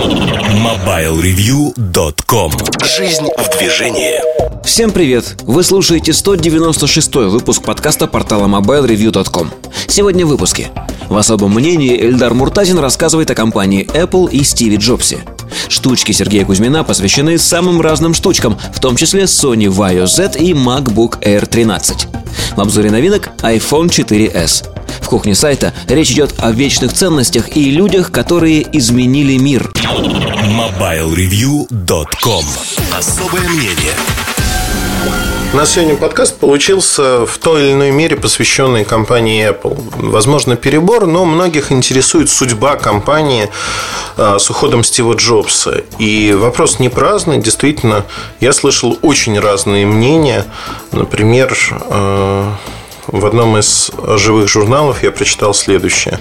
Yeah. MobileReview.com Жизнь в движении Всем привет! Вы слушаете 196 выпуск подкаста портала MobileReview.com Сегодня в выпуске В особом мнении Эльдар Муртазин рассказывает о компании Apple и Стиви Джобсе Штучки Сергея Кузьмина посвящены самым разным штучкам, в том числе Sony Vaio Z и MacBook Air 13. В обзоре новинок iPhone 4s. В кухне сайта речь идет о вечных ценностях и людях, которые изменили мир. MobileReview.com Особое мнение у нас сегодня подкаст получился в той или иной мере посвященный компании Apple. Возможно, перебор, но многих интересует судьба компании а, с уходом Стива Джобса. И вопрос не праздный. Действительно, я слышал очень разные мнения. Например, а, в одном из живых журналов я прочитал следующее,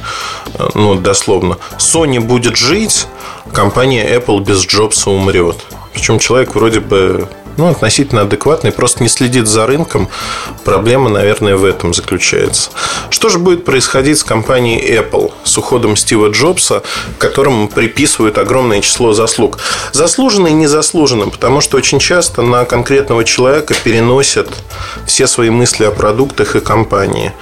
ну, дословно. Sony будет жить, компания Apple без Джобса умрет. Причем человек вроде бы ну, относительно адекватный, просто не следит за рынком. Проблема, наверное, в этом заключается. Что же будет происходить с компанией Apple с уходом Стива Джобса, которому приписывают огромное число заслуг? Заслуженно и незаслуженно, потому что очень часто на конкретного человека переносят все свои мысли о продуктах и компании.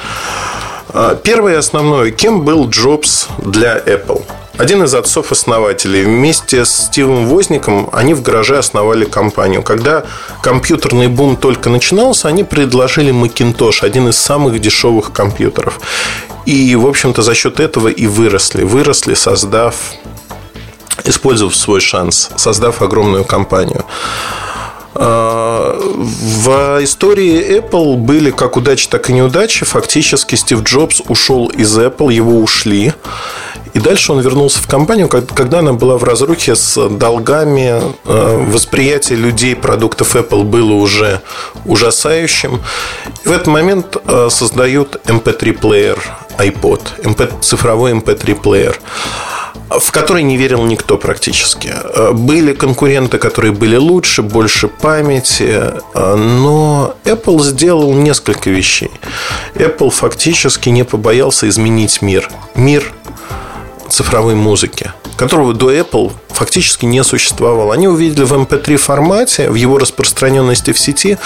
А, первое и основное. Кем был Джобс для Apple? Один из отцов-основателей. Вместе с Стивом Возником они в гараже основали компанию. Когда компьютерный бум только начинался, они предложили Macintosh, один из самых дешевых компьютеров. И, в общем-то, за счет этого и выросли. Выросли, создав, использовав свой шанс, создав огромную компанию. А, в истории Apple были как удачи, так и неудачи. Фактически Стив Джобс ушел из Apple, его ушли. И дальше он вернулся в компанию, когда она была в разрухе с долгами. Э, восприятие людей продуктов Apple было уже ужасающим. И в этот момент э, создают MP3-плеер iPod, MP, цифровой MP3-плеер в который не верил никто практически. Э, были конкуренты, которые были лучше, больше памяти, но Apple сделал несколько вещей. Apple фактически не побоялся изменить мир. Мир цифровой музыки, которого до Apple фактически не существовало. Они увидели в MP3 формате, в его распространенности в сети,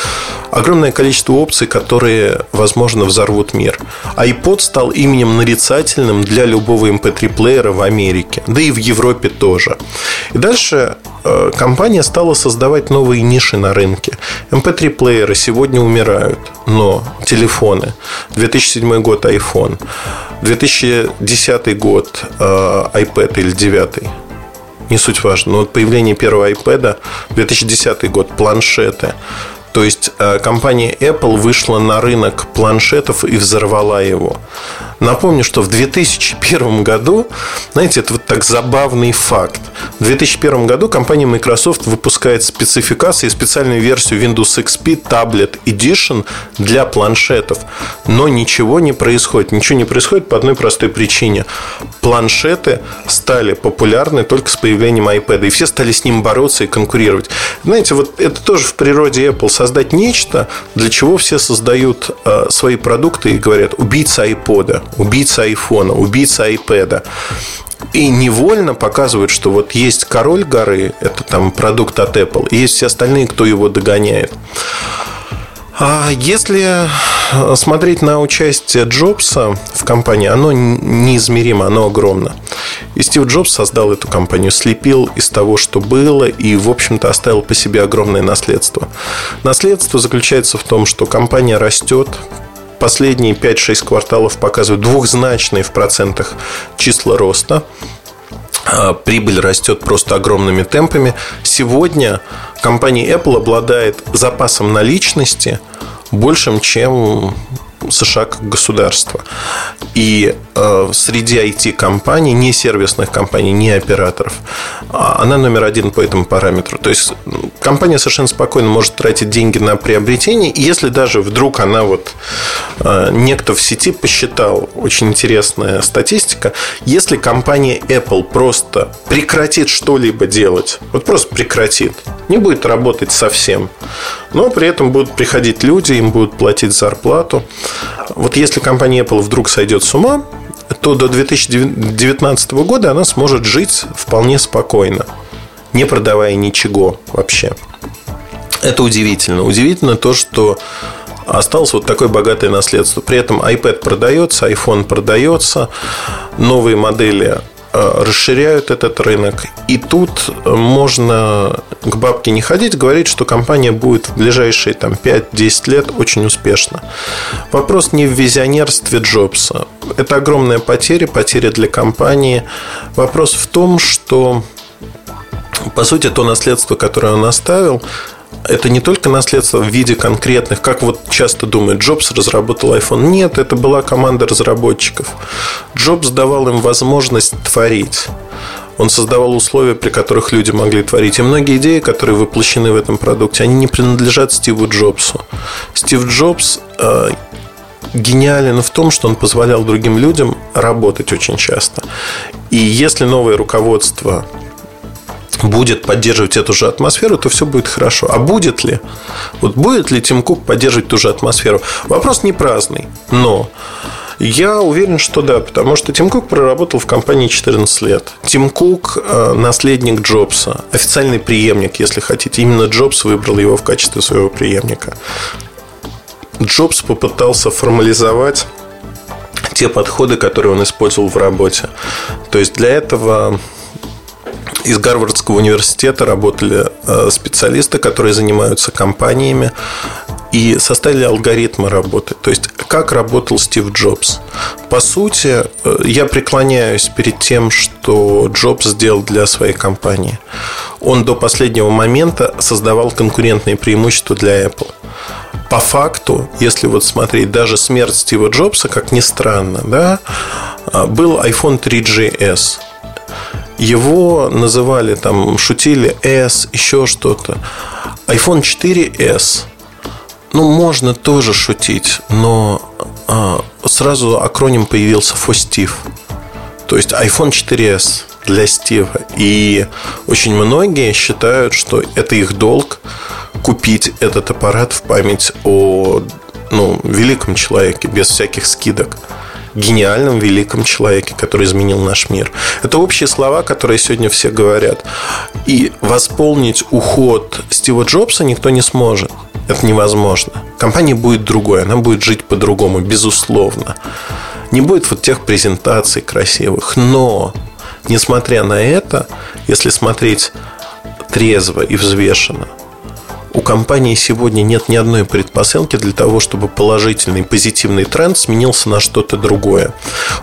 огромное количество опций, которые, возможно, взорвут мир. iPod стал именем нарицательным для любого MP3-плеера в Америке, да и в Европе тоже. И дальше э, компания стала создавать новые ниши на рынке. MP3-плееры сегодня умирают, но телефоны, 2007 год iPhone, 2010 год э, iPad или 9 не суть важно. Но вот появление первого iPad, 2010 год, планшеты, то есть э, компания Apple вышла на рынок планшетов и взорвала его. Напомню, что в 2001 году, знаете, это вот так забавный факт. В 2001 году компания Microsoft выпускает спецификации, специальную версию Windows XP Tablet Edition для планшетов. Но ничего не происходит. Ничего не происходит по одной простой причине. Планшеты стали популярны только с появлением iPad. И все стали с ним бороться и конкурировать. Знаете, вот это тоже в природе Apple создать нечто, для чего все создают э, свои продукты и говорят убийца iPod, убийца iPhone, убийца iPad. И невольно показывают, что вот есть король горы, это там продукт от Apple, и есть все остальные, кто его догоняет. А если смотреть на участие Джобса в компании, оно неизмеримо, оно огромно. И Стив Джобс создал эту компанию, слепил из того, что было, и, в общем-то, оставил по себе огромное наследство. Наследство заключается в том, что компания растет, последние 5-6 кварталов показывают двухзначные в процентах числа роста. А, прибыль растет просто огромными темпами. Сегодня компания Apple обладает запасом наличности большим, чем США как государство. И э, среди IT-компаний, не сервисных компаний, не операторов, а она номер один по этому параметру. То есть компания совершенно спокойно может тратить деньги на приобретение. И если даже вдруг она вот э, некто в сети посчитал, очень интересная статистика, если компания Apple просто прекратит что-либо делать, вот просто прекратит, не будет работать совсем, но при этом будут приходить люди, им будут платить зарплату. Вот если компания Apple вдруг сойдет с ума, то до 2019 года она сможет жить вполне спокойно, не продавая ничего вообще. Это удивительно. Удивительно то, что осталось вот такое богатое наследство. При этом iPad продается, iPhone продается, новые модели расширяют этот рынок. И тут можно к бабке не ходить, говорить, что компания будет в ближайшие там, 5-10 лет очень успешна. Вопрос не в визионерстве Джобса. Это огромная потеря, потеря для компании. Вопрос в том, что по сути, то наследство, которое он оставил, это не только наследство в виде конкретных, как вот часто думают, Джобс разработал iPhone. Нет, это была команда разработчиков. Джобс давал им возможность творить. Он создавал условия, при которых люди могли творить. И многие идеи, которые воплощены в этом продукте, они не принадлежат Стиву Джобсу. Стив Джобс э, гениален в том, что он позволял другим людям работать очень часто. И если новое руководство будет поддерживать эту же атмосферу, то все будет хорошо. А будет ли? Вот будет ли Тим Кук поддерживать ту же атмосферу? Вопрос не праздный, но я уверен, что да, потому что Тим Кук проработал в компании 14 лет. Тим Кук – наследник Джобса, официальный преемник, если хотите. Именно Джобс выбрал его в качестве своего преемника. Джобс попытался формализовать те подходы, которые он использовал в работе. То есть для этого из Гарвардского университета работали э, специалисты, которые занимаются компаниями и составили алгоритмы работы. То есть, как работал Стив Джобс. По сути, э, я преклоняюсь перед тем, что Джобс сделал для своей компании. Он до последнего момента создавал конкурентные преимущества для Apple. По факту, если вот смотреть, даже смерть Стива Джобса, как ни странно, да, э, был iPhone 3GS – его называли там, шутили S, еще что-то. iPhone 4S. Ну, можно тоже шутить, но а, сразу акроним появился FOSTIV. То есть iPhone 4S для Стива. И очень многие считают, что это их долг купить этот аппарат в память о ну, великом человеке, без всяких скидок гениальном, великом человеке, который изменил наш мир. Это общие слова, которые сегодня все говорят. И восполнить уход Стива Джобса никто не сможет. Это невозможно. Компания будет другой, она будет жить по-другому, безусловно. Не будет вот тех презентаций красивых. Но, несмотря на это, если смотреть трезво и взвешенно – у компании сегодня нет ни одной предпосылки для того, чтобы положительный, позитивный тренд сменился на что-то другое.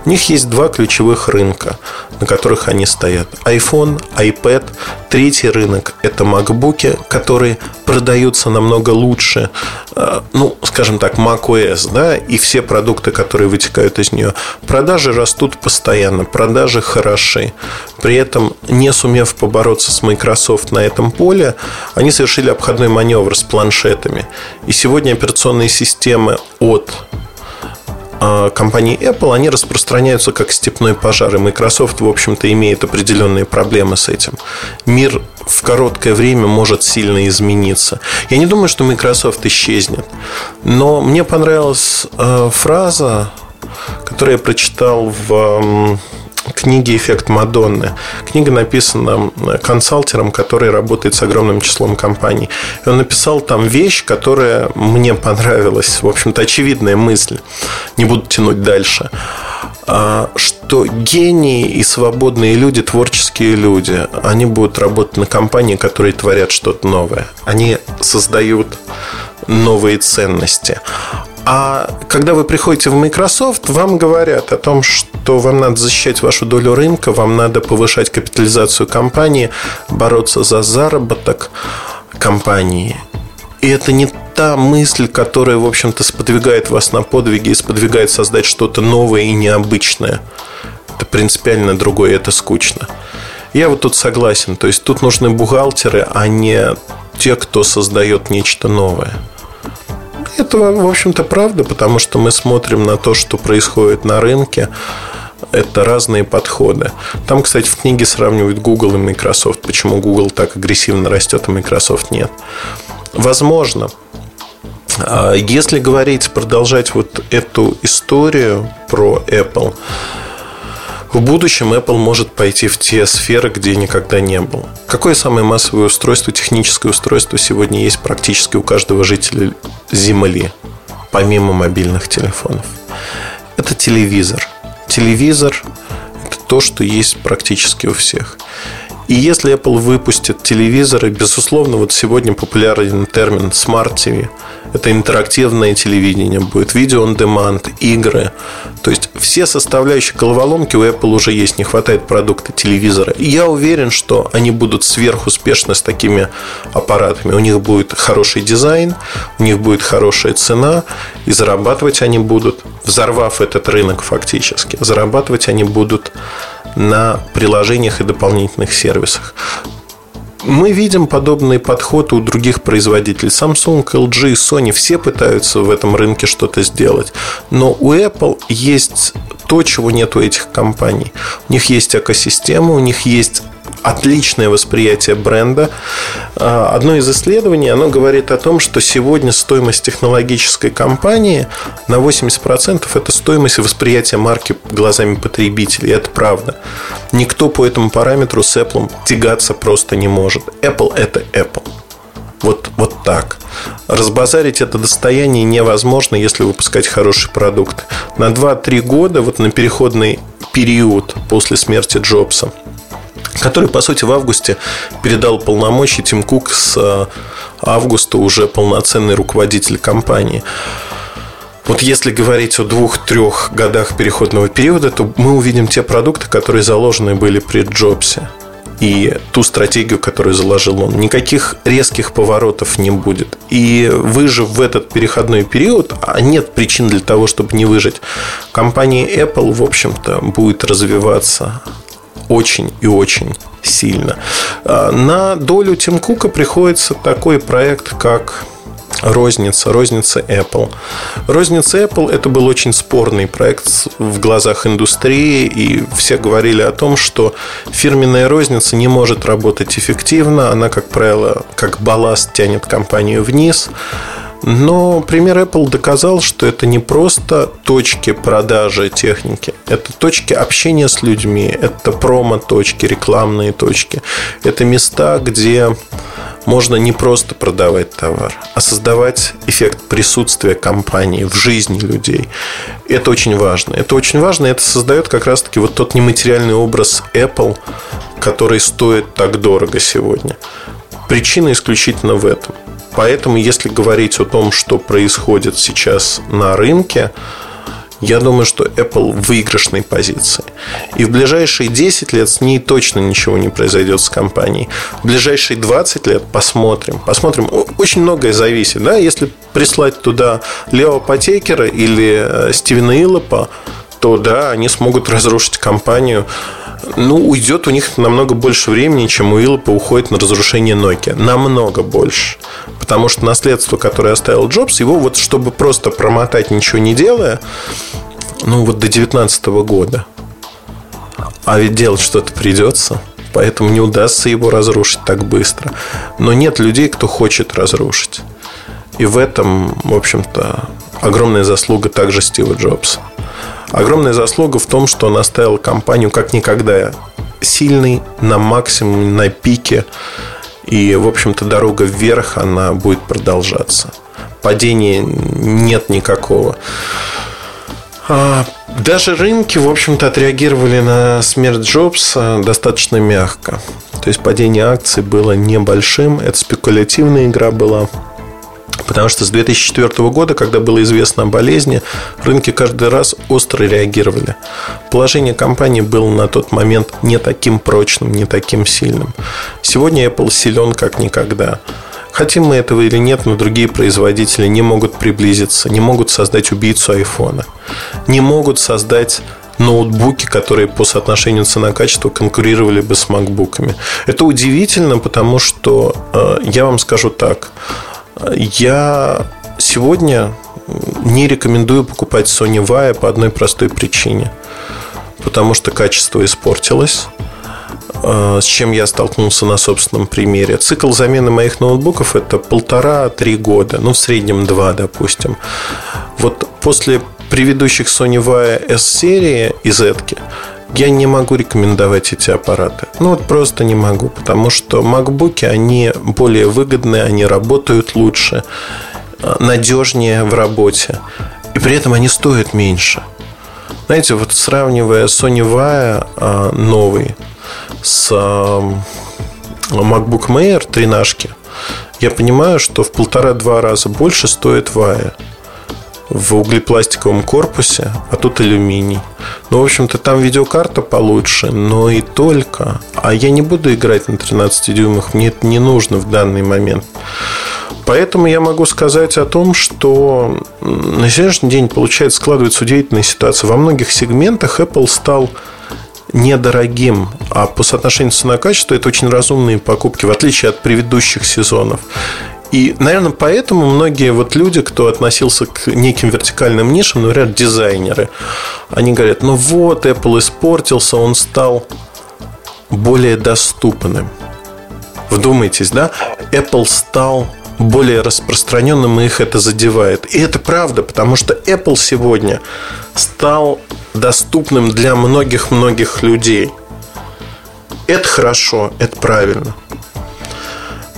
У них есть два ключевых рынка, на которых они стоят. iPhone, iPad. Третий рынок – это MacBook, которые продаются намного лучше, э, ну, скажем так, macOS, да, и все продукты, которые вытекают из нее. Продажи растут постоянно, продажи хороши. При этом, не сумев побороться с Microsoft на этом поле, они совершили обходной маневр с планшетами. И сегодня операционные системы от а, компании Apple, они распространяются как степной пожар. И Microsoft, в общем-то, имеет определенные проблемы с этим. Мир в короткое время может сильно измениться. Я не думаю, что Microsoft исчезнет. Но мне понравилась э, фраза, которую я прочитал в книги «Эффект Мадонны». Книга написана консалтером, который работает с огромным числом компаний. И он написал там вещь, которая мне понравилась. В общем-то, очевидная мысль. Не буду тянуть дальше а, что гении и свободные люди, творческие люди, они будут работать на компании, которые творят что-то новое. Они создают новые ценности. А когда вы приходите в Microsoft, вам говорят о том, что вам надо защищать вашу долю рынка, вам надо повышать капитализацию компании, бороться за заработок компании. И это не та мысль, которая, в общем-то, сподвигает вас на подвиги и сподвигает создать что-то новое и необычное. Это принципиально другое, это скучно. Я вот тут согласен. То есть тут нужны бухгалтеры, а не те, кто создает нечто новое. Это, в общем-то, правда, потому что мы смотрим на то, что происходит на рынке. Это разные подходы. Там, кстати, в книге сравнивают Google и Microsoft. Почему Google так агрессивно растет, а Microsoft нет. Возможно. А если говорить, продолжать вот эту историю про Apple, В будущем Apple может пойти в те сферы, где никогда не был. Какое самое массовое устройство, техническое устройство сегодня есть практически у каждого жителя Земли, помимо мобильных телефонов? Это телевизор. Телевизор – это то, что есть практически у всех. И если Apple выпустит телевизоры, безусловно, вот сегодня популярен термин Smart TV. Это интерактивное телевидение будет, видео on demand, игры. То есть все составляющие головоломки у Apple уже есть, не хватает продукта телевизора. И я уверен, что они будут сверхуспешны с такими аппаратами. У них будет хороший дизайн, у них будет хорошая цена, и зарабатывать они будут, взорвав этот рынок фактически, зарабатывать они будут на приложениях и дополнительных сервисах. Мы видим подобный подход у других производителей. Samsung, LG, Sony все пытаются в этом рынке что-то сделать. Но у Apple есть то, чего нет у этих компаний. У них есть экосистема, у них есть отличное восприятие бренда. А, одно из исследований, оно говорит о том, что сегодня стоимость технологической компании на 80% это стоимость восприятия марки глазами потребителей. Это правда. Никто по этому параметру с Apple тягаться просто не может. Apple это Apple. Вот, вот так. Разбазарить это достояние невозможно, если выпускать хороший продукт. На 2-3 года, вот на переходный период после смерти Джобса, который, по сути, в августе передал полномочия Тим Кук с э, августа уже полноценный руководитель компании. Вот если говорить о двух-трех годах переходного периода, то мы увидим те продукты, которые заложены были при Джобсе и ту стратегию, которую заложил он. Никаких резких поворотов не будет. И выжив в этот переходной период, а нет причин для того, чтобы не выжить, компания Apple, в общем-то, будет развиваться очень и очень сильно. А, на долю Тим Кука приходится такой проект, как розница, розница Apple. Розница Apple это был очень спорный проект в глазах индустрии, и все говорили о том, что фирменная розница не может работать эффективно, она, как правило, как балласт тянет компанию вниз. Но пример Apple доказал, что это не просто точки продажи техники, это точки общения с людьми, это промо-точки, рекламные точки, это места, где можно не просто продавать товар, а создавать эффект присутствия компании в жизни людей. Это очень важно. Это очень важно, это создает как раз-таки вот тот нематериальный образ Apple, который стоит так дорого сегодня. Причина исключительно в этом – Поэтому, если говорить о том, что происходит сейчас на рынке, я думаю, что Apple в выигрышной позиции. И в ближайшие 10 лет с ней точно ничего не произойдет с компанией. В ближайшие 20 лет посмотрим. Посмотрим. Очень многое зависит. Да? Если прислать туда Лео Патекера или э, Стивена Иллопа, то да, они смогут разрушить компанию ну, уйдет у них намного больше времени, чем у Иллопа уходит на разрушение Nokia. Намного больше. Потому что наследство, которое оставил Джобс, его вот чтобы просто промотать, ничего не делая, ну, вот до 2019 года. А ведь делать что-то придется. Поэтому не удастся его разрушить так быстро. Но нет людей, кто хочет разрушить. И в этом, в общем-то, огромная заслуга также Стива Джобса. Огромная заслуга в том, что он оставил компанию как никогда сильный, на максимуме, на пике. И, в общем-то, дорога вверх, она будет продолжаться. Падения нет никакого. А, даже рынки, в общем-то, отреагировали на смерть Джобса достаточно мягко. То есть падение акций было небольшим. Это спекулятивная игра была. Потому что с 2004 года, когда было известно о болезни, рынки каждый раз остро реагировали. Положение компании было на тот момент не таким прочным, не таким сильным. Сегодня Apple силен как никогда. Хотим мы этого или нет, но другие производители не могут приблизиться, не могут создать убийцу айфона, не могут создать ноутбуки, которые по соотношению цена-качество конкурировали бы с макбуками. Это удивительно, потому что э, я вам скажу так. Я сегодня не рекомендую покупать Sony Vaio по одной простой причине. Потому что качество испортилось э, с чем я столкнулся на собственном примере. Цикл замены моих ноутбуков это полтора-три года, ну в среднем два, допустим. Вот после предыдущих Sony Vaio S-серии и Z я не могу рекомендовать эти аппараты. Ну вот просто не могу, потому что MacBook, они более выгодные, они работают лучше, надежнее в работе. И при этом они стоят меньше. Знаете, вот сравнивая Sony Vaio э, новый с э, MacBook Air 13, я понимаю, что в полтора-два раза больше стоит Vaio в углепластиковом корпусе, а тут алюминий. Ну, в общем-то, там видеокарта получше, но и только. А я не буду играть на 13 дюймах, мне это не нужно в данный момент. Поэтому я могу сказать о том, что на сегодняшний день, получается, складывается удивительная ситуация. Во многих сегментах Apple стал недорогим, а по соотношению цена-качество это очень разумные покупки, в отличие от предыдущих сезонов. И, наверное, поэтому многие вот люди, кто относился к неким вертикальным нишам, например, дизайнеры, они говорят, ну вот, Apple испортился, он стал более доступным. Вдумайтесь, да? Apple стал более распространенным, и их это задевает. И это правда, потому что Apple сегодня стал доступным для многих-многих людей. Это хорошо, это правильно.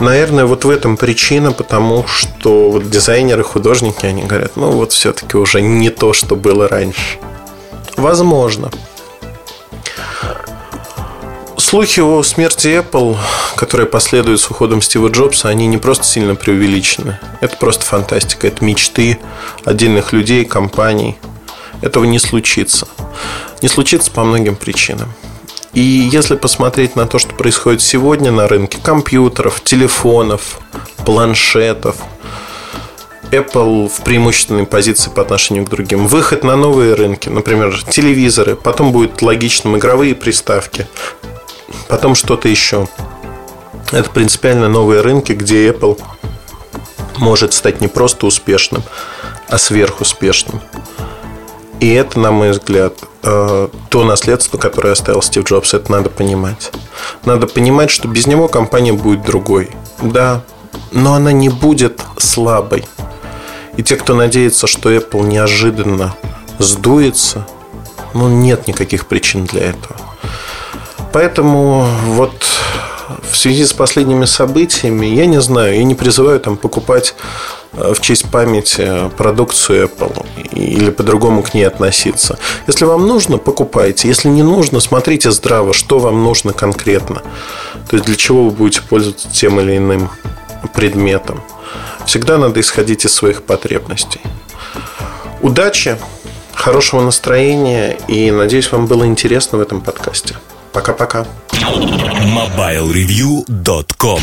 Наверное, вот в этом причина, потому что вот дизайнеры, художники, они говорят, ну вот все-таки уже не то, что было раньше. Возможно. Слухи о смерти Apple, которые последуют с уходом Стива Джобса, они не просто сильно преувеличены. Это просто фантастика. Это мечты отдельных людей, компаний. Этого не случится. Не случится по многим причинам. И если посмотреть на то, что происходит сегодня на рынке компьютеров, телефонов, планшетов, Apple в преимущественной позиции по отношению к другим. Выход на новые рынки, например, телевизоры, потом будет логичным игровые приставки, потом что-то еще. Это принципиально новые рынки, где Apple может стать не просто успешным, а сверхуспешным. И это, на мой взгляд, э, то наследство, которое оставил Стив Джобс, это надо понимать. Надо понимать, что без него компания будет другой. Да, но она не будет слабой. И те, кто надеется, что Apple неожиданно сдуется, ну, нет никаких причин для этого. Поэтому вот в связи с последними событиями, я не знаю, я не призываю там покупать в честь памяти продукцию Apple или по-другому к ней относиться. Если вам нужно, покупайте. Если не нужно, смотрите здраво, что вам нужно конкретно. То есть для чего вы будете пользоваться тем или иным предметом. Всегда надо исходить из своих потребностей. Удачи, хорошего настроения и надеюсь, вам было интересно в этом подкасте. Пока-пока. MobileReview.com